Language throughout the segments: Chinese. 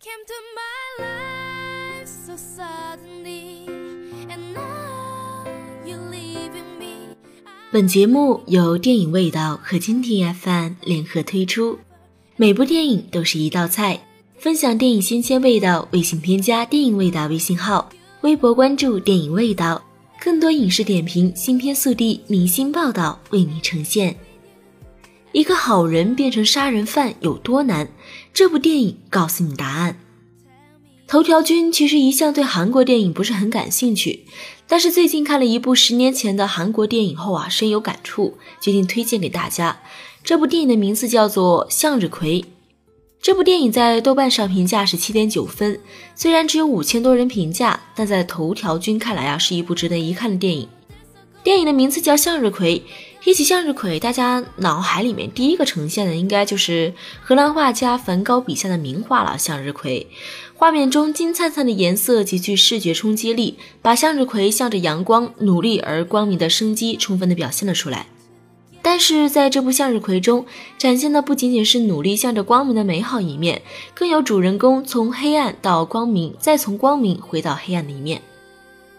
came to my life so suddenly, and now you leaving me. 本节目由电影味道和金庭 FM 联合推出，每部电影都是一道菜，分享电影新鲜味道。微信添加“电影味道”微信号，微博关注“电影味道”，更多影视点评、新片速递、明星报道为你呈现。一个好人变成杀人犯有多难？这部电影告诉你答案。头条君其实一向对韩国电影不是很感兴趣，但是最近看了一部十年前的韩国电影后啊，深有感触，决定推荐给大家。这部电影的名字叫做《向日葵》。这部电影在豆瓣上评价是七点九分，虽然只有五千多人评价，但在头条君看来啊，是一部值得一看的电影。电影的名字叫《向日葵》。提起向日葵，大家脑海里面第一个呈现的应该就是荷兰画家梵高笔下的名画了。向日葵，画面中金灿灿的颜色极具视觉冲击力，把向日葵向着阳光、努力而光明的生机充分的表现了出来。但是在这部向日葵中，展现的不仅仅是努力向着光明的美好一面，更有主人公从黑暗到光明，再从光明回到黑暗的一面。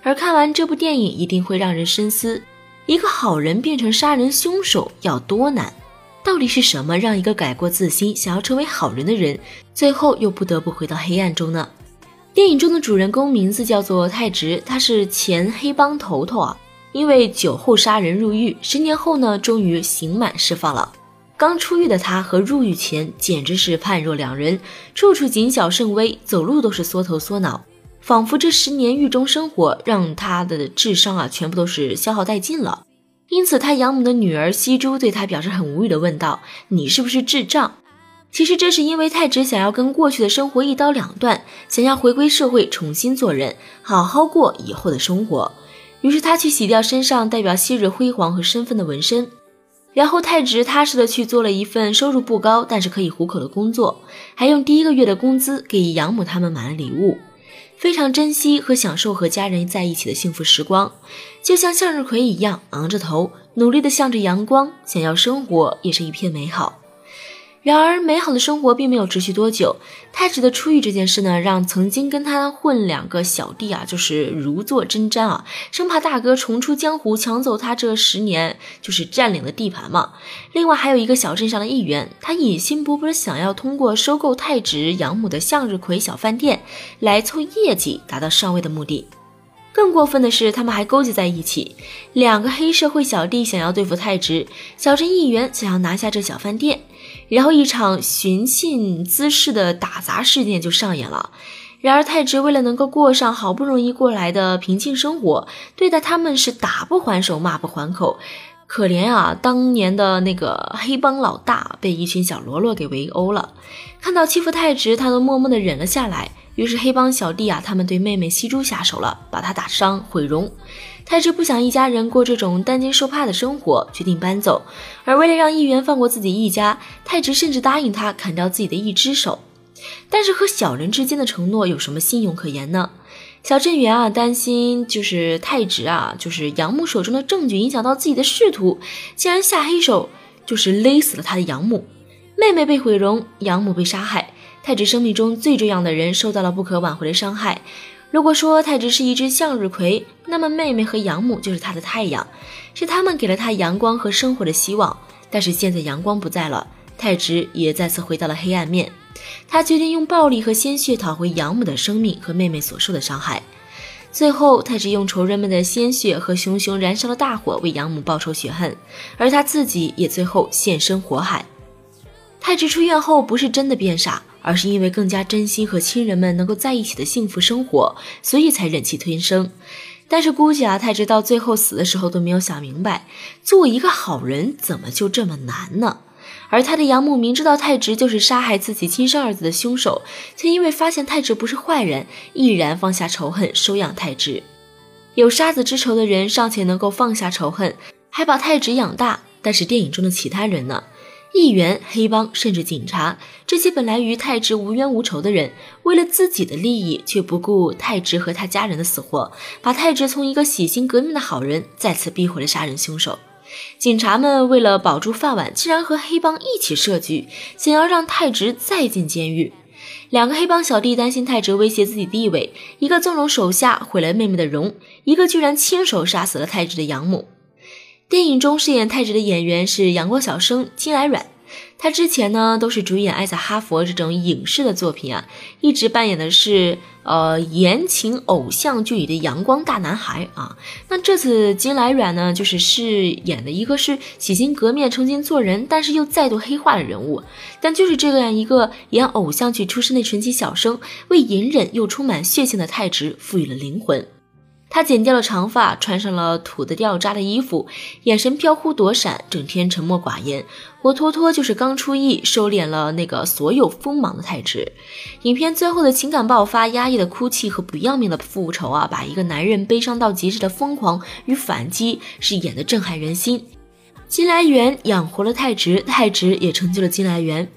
而看完这部电影，一定会让人深思。一个好人变成杀人凶手要多难？到底是什么让一个改过自新、想要成为好人的人，最后又不得不回到黑暗中呢？电影中的主人公名字叫做泰直，他是前黑帮头头啊，因为酒后杀人入狱，十年后呢，终于刑满释放了。刚出狱的他和入狱前简直是判若两人，处处谨小慎微，走路都是缩头缩脑。仿佛这十年狱中生活让他的智商啊全部都是消耗殆尽了，因此他养母的女儿西珠对他表示很无语的问道：“你是不是智障？”其实这是因为太直想要跟过去的生活一刀两断，想要回归社会重新做人，好好过以后的生活。于是他去洗掉身上代表昔日辉煌和身份的纹身，然后太直踏实的去做了一份收入不高但是可以糊口的工作，还用第一个月的工资给养母他们买了礼物。非常珍惜和享受和家人在一起的幸福时光，就像向日葵一样，昂着头，努力的向着阳光，想要生活也是一片美好。然而，美好的生活并没有持续多久。太子的出狱这件事呢，让曾经跟他混两个小弟啊，就是如坐针毡啊，生怕大哥重出江湖抢走他这十年就是占领的地盘嘛。另外还有一个小镇上的议员，他野心勃勃想要通过收购太直养母的向日葵小饭店来凑业绩，达到上位的目的。更过分的是，他们还勾结在一起，两个黑社会小弟想要对付太直，小镇议员想要拿下这小饭店。然后一场寻衅滋事的打砸事件就上演了。然而太直为了能够过上好不容易过来的平静生活，对待他们是打不还手，骂不还口。可怜啊，当年的那个黑帮老大被一群小喽啰给围殴了。看到欺负太直，他都默默的忍了下来。于是黑帮小弟啊，他们对妹妹西珠下手了，把她打伤毁容。太直不想一家人过这种担惊受怕的生活，决定搬走。而为了让议员放过自己一家，太直甚至答应他砍掉自己的一只手。但是和小人之间的承诺有什么信用可言呢？小镇员啊，担心就是太直啊，就是养母手中的证据影响到自己的仕途，竟然下黑手，就是勒死了他的养母。妹妹被毁容，养母被杀害。太直生命中最重要的人受到了不可挽回的伤害。如果说太直是一只向日葵，那么妹妹和养母就是他的太阳，是他们给了他阳光和生活的希望。但是现在阳光不在了，太直也再次回到了黑暗面。他决定用暴力和鲜血讨回养母的生命和妹妹所受的伤害。最后，太直用仇人们的鲜血和熊熊燃烧的大火为养母报仇雪恨，而他自己也最后现身火海。太直出院后不是真的变傻。而是因为更加珍惜和亲人们能够在一起的幸福生活，所以才忍气吞声。但是估计啊，太直到最后死的时候都没有想明白，做一个好人怎么就这么难呢？而他的养母明知道太直就是杀害自己亲生儿子的凶手，却因为发现太直不是坏人，毅然放下仇恨，收养太直。有杀子之仇的人尚且能够放下仇恨，还把太直养大，但是电影中的其他人呢？议员、黑帮，甚至警察，这些本来与太直无冤无仇的人，为了自己的利益，却不顾太直和他家人的死活，把太直从一个洗心革面的好人，再次逼回了杀人凶手。警察们为了保住饭碗，竟然和黑帮一起设局，想要让太直再进监狱。两个黑帮小弟担心太直威胁自己地位，一个纵容手下毁了妹妹的容，一个居然亲手杀死了太直的养母。电影中饰演太直的演员是阳光小生金来软。他之前呢都是主演《爱在哈佛》这种影视的作品啊，一直扮演的是呃言情偶像剧里的阳光大男孩啊。那这次金来软呢，就是饰演的一个是洗心革面、重新做人，但是又再度黑化的人物。但就是这样一个演偶像剧出身的纯情小生，为隐忍又充满血性的太直赋予了灵魂。他剪掉了长发，穿上了土的掉渣的衣服，眼神飘忽躲闪，整天沉默寡言，活脱脱就是刚出狱收敛了那个所有锋芒的太直。影片最后的情感爆发、压抑的哭泣和不要命的复仇啊，把一个男人悲伤到极致的疯狂与反击是演的震撼人心。金来源养活了太直，太直也成就了金来源。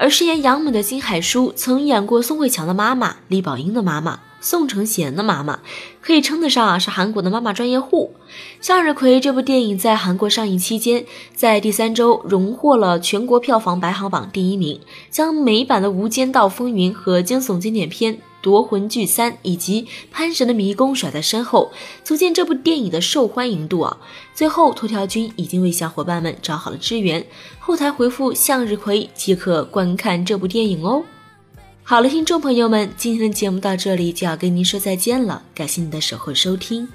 而饰演养母的金海淑曾演过宋慧乔的妈妈、李宝英的妈妈。宋承贤的妈妈可以称得上啊是韩国的妈妈专业户。向日葵这部电影在韩国上映期间，在第三周荣获了全国票房排行榜第一名，将美版的《无间道风云》和惊悚经典片《夺魂锯三》以及《潘神的迷宫》甩在身后，足见这部电影的受欢迎度啊。最后，头条君已经为小伙伴们找好了支援，后台回复向日葵即可观看这部电影哦。好了，听众朋友们，今天的节目到这里就要跟您说再见了，感谢您的守候收听。